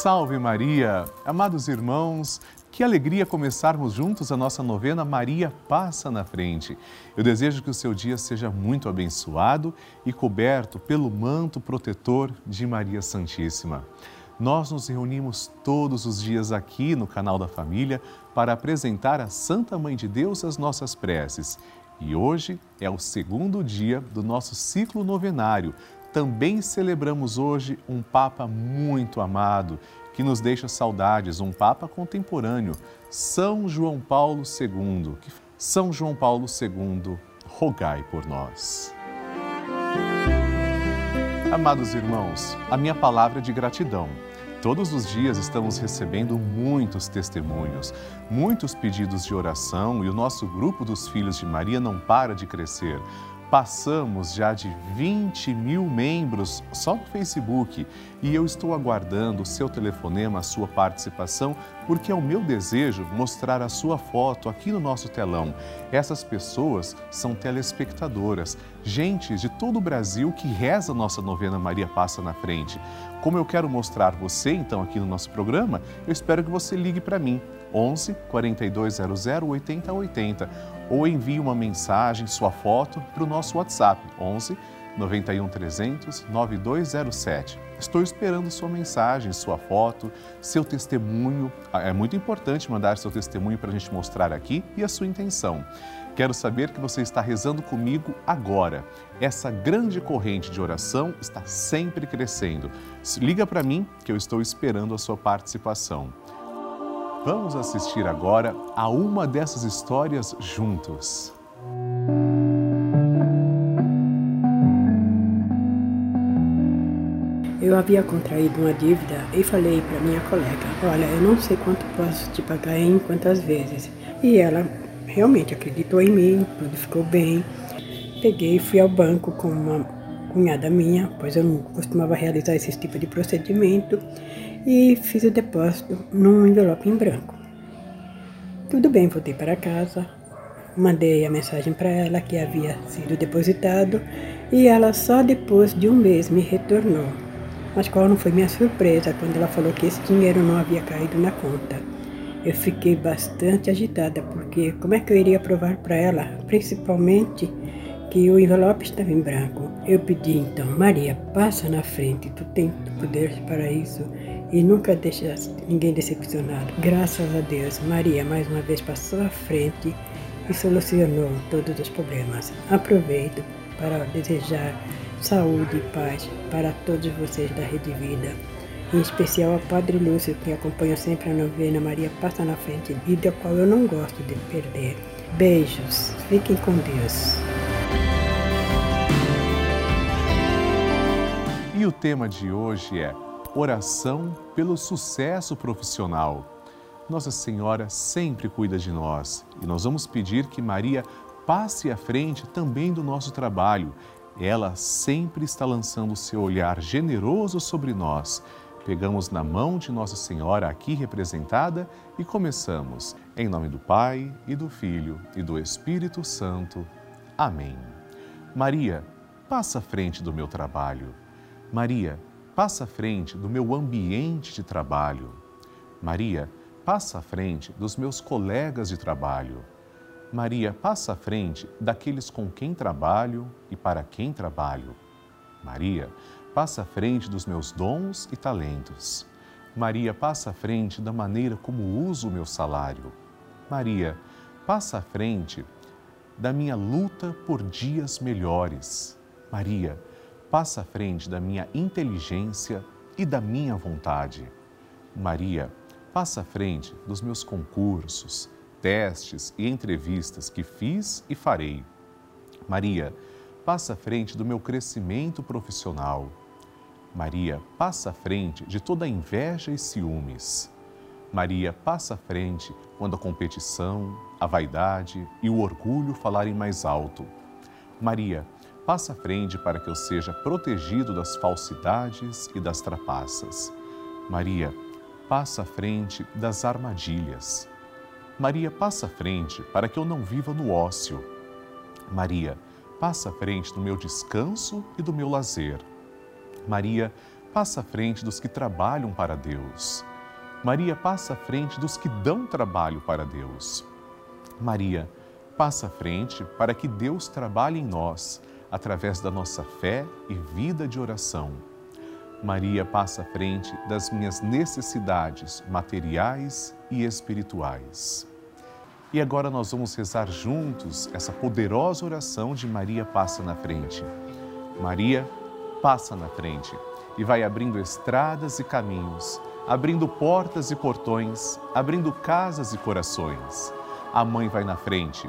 Salve Maria! Amados irmãos, que alegria começarmos juntos a nossa novena Maria Passa na Frente. Eu desejo que o seu dia seja muito abençoado e coberto pelo manto protetor de Maria Santíssima. Nós nos reunimos todos os dias aqui no canal da Família para apresentar à Santa Mãe de Deus as nossas preces. E hoje é o segundo dia do nosso ciclo novenário também celebramos hoje um Papa muito amado, que nos deixa saudades, um Papa contemporâneo, São João Paulo II. São João Paulo II, rogai por nós. Amados irmãos, a minha palavra é de gratidão. Todos os dias estamos recebendo muitos testemunhos, muitos pedidos de oração e o nosso grupo dos Filhos de Maria não para de crescer. Passamos já de 20 mil membros só no Facebook e eu estou aguardando o seu telefonema, a sua participação, porque é o meu desejo mostrar a sua foto aqui no nosso telão. Essas pessoas são telespectadoras, gente de todo o Brasil que reza a nossa novena Maria Passa na Frente. Como eu quero mostrar você, então, aqui no nosso programa, eu espero que você ligue para mim, 11 4200 8080 ou envie uma mensagem, sua foto, para o nosso WhatsApp 11 91 300 9207. Estou esperando sua mensagem, sua foto, seu testemunho. Ah, é muito importante mandar seu testemunho para a gente mostrar aqui e a sua intenção. Quero saber que você está rezando comigo agora. Essa grande corrente de oração está sempre crescendo. Liga para mim que eu estou esperando a sua participação. Vamos assistir agora a uma dessas histórias juntos. Eu havia contraído uma dívida e falei para minha colega: Olha, eu não sei quanto posso te pagar em quantas vezes. E ela realmente acreditou em mim, tudo ficou bem. Peguei e fui ao banco com uma cunhada minha, pois eu não costumava realizar esse tipo de procedimento e fiz o depósito num envelope em branco. Tudo bem, voltei para casa, mandei a mensagem para ela que havia sido depositado e ela só depois de um mês me retornou. Mas qual não foi minha surpresa quando ela falou que esse dinheiro não havia caído na conta. Eu fiquei bastante agitada porque como é que eu iria provar para ela, principalmente que o envelope estava em branco. Eu pedi então, Maria, passa na frente, tu tens poder para isso e nunca deixaste ninguém decepcionado. Graças a Deus, Maria mais uma vez passou à frente e solucionou todos os problemas. Aproveito para desejar saúde e paz para todos vocês da Rede Vida, em especial ao Padre Lúcio, que acompanha sempre a novena Maria Passa na Frente e da qual eu não gosto de perder. Beijos, fiquem com Deus. E o tema de hoje é Oração pelo sucesso profissional. Nossa Senhora sempre cuida de nós e nós vamos pedir que Maria passe à frente também do nosso trabalho. Ela sempre está lançando o seu olhar generoso sobre nós. Pegamos na mão de Nossa Senhora aqui representada e começamos. Em nome do Pai e do Filho e do Espírito Santo. Amém. Maria, passa à frente do meu trabalho. Maria, passa à frente do meu ambiente de trabalho. Maria, passa à frente dos meus colegas de trabalho. Maria, passa à frente daqueles com quem trabalho e para quem trabalho. Maria, passa à frente dos meus dons e talentos. Maria, passa à frente da maneira como uso o meu salário. Maria, passa à frente da minha luta por dias melhores. Maria, passa à frente da minha inteligência e da minha vontade. Maria, passa à frente dos meus concursos, testes e entrevistas que fiz e farei. Maria, passa à frente do meu crescimento profissional. Maria, passa à frente de toda a inveja e ciúmes. Maria, passa à frente quando a competição, a vaidade e o orgulho falarem mais alto. Maria, passa à frente para que eu seja protegido das falsidades e das trapaças. Maria, passa à frente das armadilhas. Maria, passa à frente para que eu não viva no ócio. Maria, passa à frente do meu descanso e do meu lazer. Maria, passa à frente dos que trabalham para Deus. Maria passa à frente dos que dão trabalho para Deus. Maria passa à frente para que Deus trabalhe em nós através da nossa fé e vida de oração. Maria passa à frente das minhas necessidades materiais e espirituais. E agora nós vamos rezar juntos essa poderosa oração de Maria passa na frente. Maria passa na frente e vai abrindo estradas e caminhos, abrindo portas e portões, abrindo casas e corações. A mãe vai na frente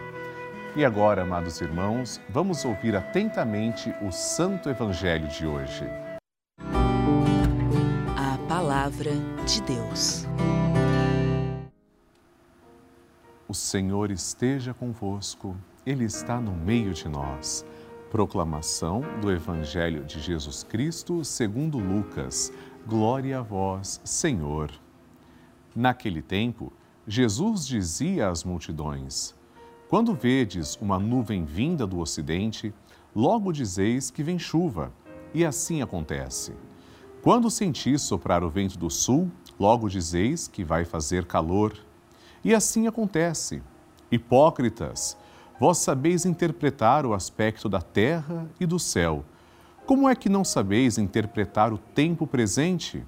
E agora, amados irmãos, vamos ouvir atentamente o Santo Evangelho de hoje. A Palavra de Deus. O Senhor esteja convosco. Ele está no meio de nós. Proclamação do Evangelho de Jesus Cristo segundo Lucas. Glória a vós, Senhor. Naquele tempo, Jesus dizia às multidões: Quando vedes uma nuvem vinda do ocidente, logo dizeis que vem chuva, e assim acontece. Quando sentis soprar o vento do sul, logo dizeis que vai fazer calor, e assim acontece. Hipócritas, Vós sabeis interpretar o aspecto da terra e do céu. Como é que não sabeis interpretar o tempo presente?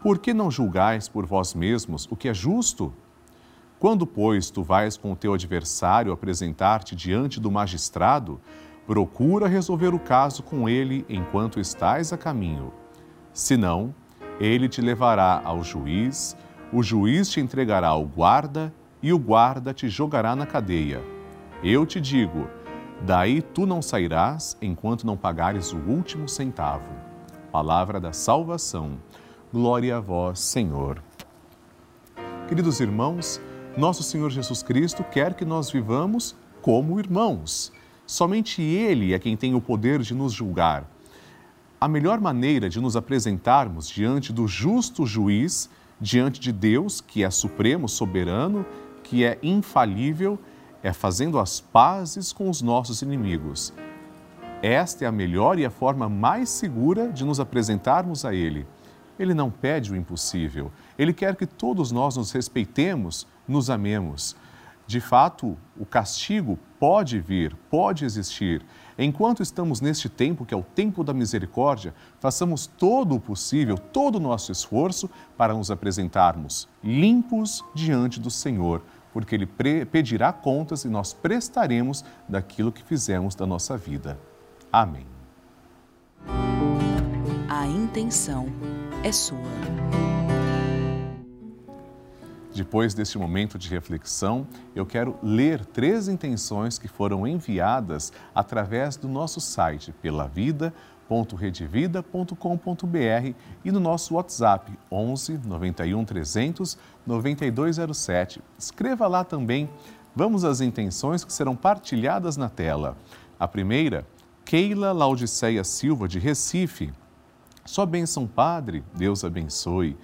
Por que não julgais por vós mesmos o que é justo? Quando, pois, tu vais com o teu adversário apresentar-te diante do magistrado, procura resolver o caso com ele enquanto estás a caminho. Senão, ele te levará ao juiz, o juiz te entregará ao guarda e o guarda te jogará na cadeia. Eu te digo: daí tu não sairás enquanto não pagares o último centavo. Palavra da salvação. Glória a vós, Senhor. Queridos irmãos, nosso Senhor Jesus Cristo quer que nós vivamos como irmãos. Somente Ele é quem tem o poder de nos julgar. A melhor maneira de nos apresentarmos diante do justo juiz, diante de Deus, que é supremo, soberano, que é infalível, é fazendo as pazes com os nossos inimigos. Esta é a melhor e a forma mais segura de nos apresentarmos a Ele. Ele não pede o impossível. Ele quer que todos nós nos respeitemos, nos amemos. De fato, o castigo pode vir, pode existir. Enquanto estamos neste tempo, que é o tempo da misericórdia, façamos todo o possível, todo o nosso esforço para nos apresentarmos limpos diante do Senhor porque Ele pedirá contas e nós prestaremos daquilo que fizemos da nossa vida. Amém. A intenção é sua. Depois deste momento de reflexão, eu quero ler três intenções que foram enviadas através do nosso site pelavida.redevida.com.br e no nosso WhatsApp 11 91 300 9207. Escreva lá também. Vamos às intenções que serão partilhadas na tela. A primeira, Keila Laudiceia Silva, de Recife. Só bênção, Padre, Deus abençoe.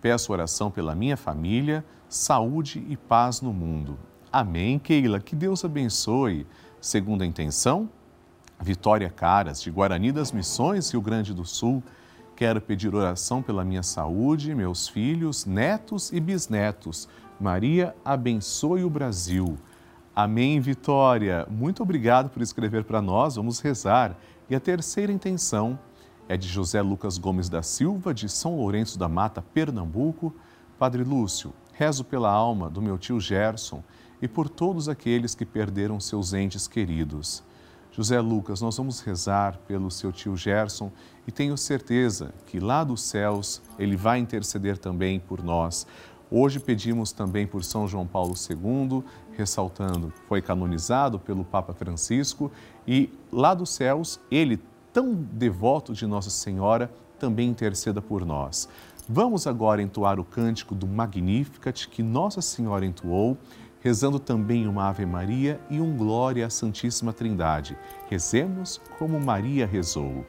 Peço oração pela minha família, saúde e paz no mundo. Amém, Keila. Que Deus abençoe. Segunda intenção, Vitória Caras, de Guarani das Missões, Rio Grande do Sul. Quero pedir oração pela minha saúde, meus filhos, netos e bisnetos. Maria, abençoe o Brasil. Amém, Vitória. Muito obrigado por escrever para nós. Vamos rezar. E a terceira intenção é de José Lucas Gomes da Silva, de São Lourenço da Mata, Pernambuco. Padre Lúcio, rezo pela alma do meu tio Gerson e por todos aqueles que perderam seus entes queridos. José Lucas, nós vamos rezar pelo seu tio Gerson e tenho certeza que lá dos céus ele vai interceder também por nós. Hoje pedimos também por São João Paulo II, ressaltando foi canonizado pelo Papa Francisco e lá dos céus ele, tão devoto de Nossa Senhora, também interceda por nós. Vamos agora entoar o cântico do Magnificat que Nossa Senhora entoou, rezando também uma Ave Maria e um Glória à Santíssima Trindade. Rezemos como Maria rezou.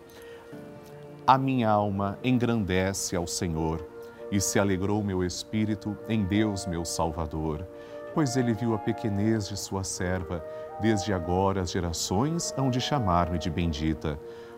A minha alma engrandece ao Senhor e se alegrou meu espírito em Deus, meu Salvador, pois ele viu a pequenez de sua serva. Desde agora as gerações hão de chamar-me de bendita.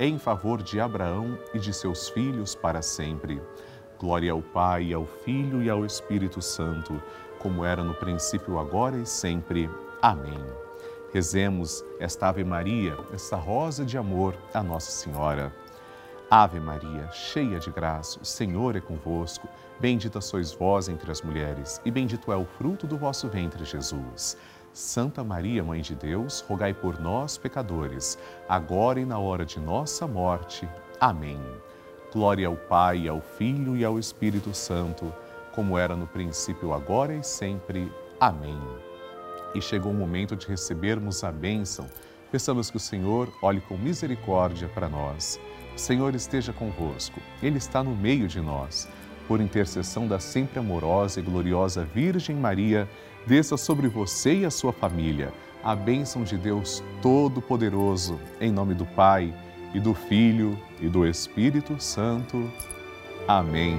em favor de Abraão e de seus filhos para sempre. Glória ao Pai, ao Filho e ao Espírito Santo, como era no princípio, agora e sempre. Amém. Rezemos esta Ave Maria, esta rosa de amor a Nossa Senhora. Ave Maria, cheia de graça, o Senhor é convosco. Bendita sois vós entre as mulheres, e bendito é o fruto do vosso ventre, Jesus. Santa Maria, Mãe de Deus, rogai por nós, pecadores, agora e na hora de nossa morte. Amém. Glória ao Pai, ao Filho e ao Espírito Santo, como era no princípio, agora e sempre. Amém. E chegou o momento de recebermos a bênção. Peçamos que o Senhor olhe com misericórdia para nós. O Senhor esteja convosco, Ele está no meio de nós. Por intercessão da sempre amorosa e gloriosa Virgem Maria, desça sobre você e a sua família a bênção de Deus Todo-Poderoso, em nome do Pai e do Filho e do Espírito Santo. Amém.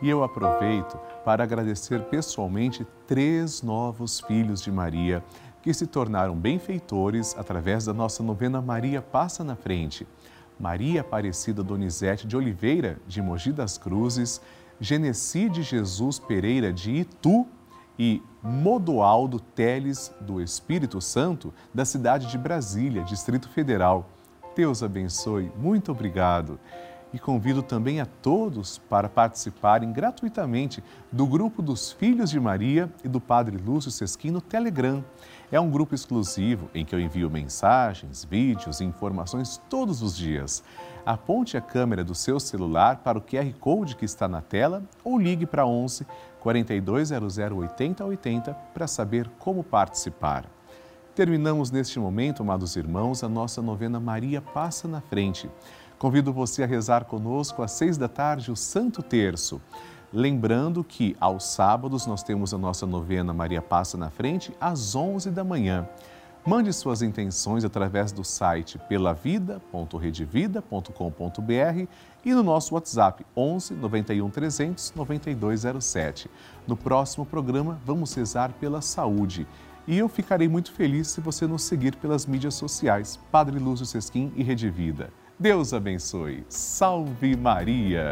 E eu aproveito para agradecer pessoalmente três novos filhos de Maria que se tornaram benfeitores através da nossa novena Maria Passa na Frente. Maria Aparecida Donizete de Oliveira, de Mogi das Cruzes, Genecide Jesus Pereira de Itu e Modoaldo Teles do Espírito Santo, da cidade de Brasília, Distrito Federal. Deus abençoe, muito obrigado e convido também a todos para participarem gratuitamente do grupo dos Filhos de Maria e do Padre Lúcio Sesquim no Telegram. É um grupo exclusivo em que eu envio mensagens, vídeos e informações todos os dias. Aponte a câmera do seu celular para o QR Code que está na tela ou ligue para 11 4200 8080 para saber como participar. Terminamos neste momento, amados irmãos, a nossa novena Maria Passa na Frente. Convido você a rezar conosco às seis da tarde o Santo Terço. Lembrando que aos sábados nós temos a nossa novena Maria Passa na Frente às onze da manhã. Mande suas intenções através do site pelavida.redevida.com.br e no nosso WhatsApp 11 91 300 9207. No próximo programa, vamos rezar pela saúde. E eu ficarei muito feliz se você nos seguir pelas mídias sociais, Padre Lúcio Sesquim e Rede Vida. Deus abençoe. Salve Maria!